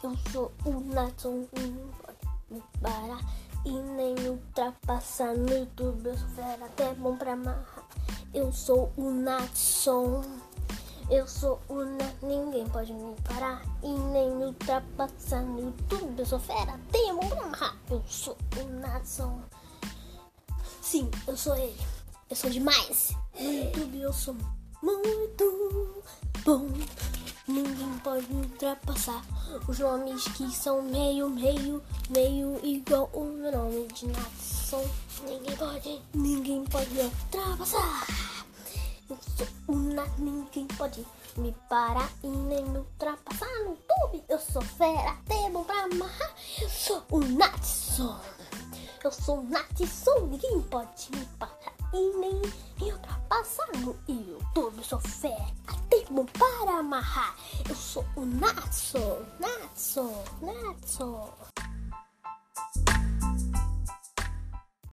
Eu sou o Natson, não pode me parar e nem ultrapassar no YouTube. Eu sou fera, até bom pra amarrar. Eu sou o Natson. Eu sou o Nat, ninguém pode me parar e nem ultrapassar no YouTube. Eu sou fera, até bom pra amarrar. Eu sou o Natson. Sim, eu sou ele. Eu sou demais. No YouTube eu sou muito bom. Ninguém pode me ultrapassar. Os nomes que são meio, meio, meio igual o meu nome de nação. Ninguém pode, ninguém pode me ultrapassar. Eu sou uma, ninguém pode me parar e nem me ultrapassar no YouTube. Eu sou fera, bom pra amarrar. Eu sou o Natson. Eu sou o Natson, ninguém pode me parar e nem me ultrapassar no YouTube. Eu sou fera, amarrar. Eu sou o Natson, Natson, Natson.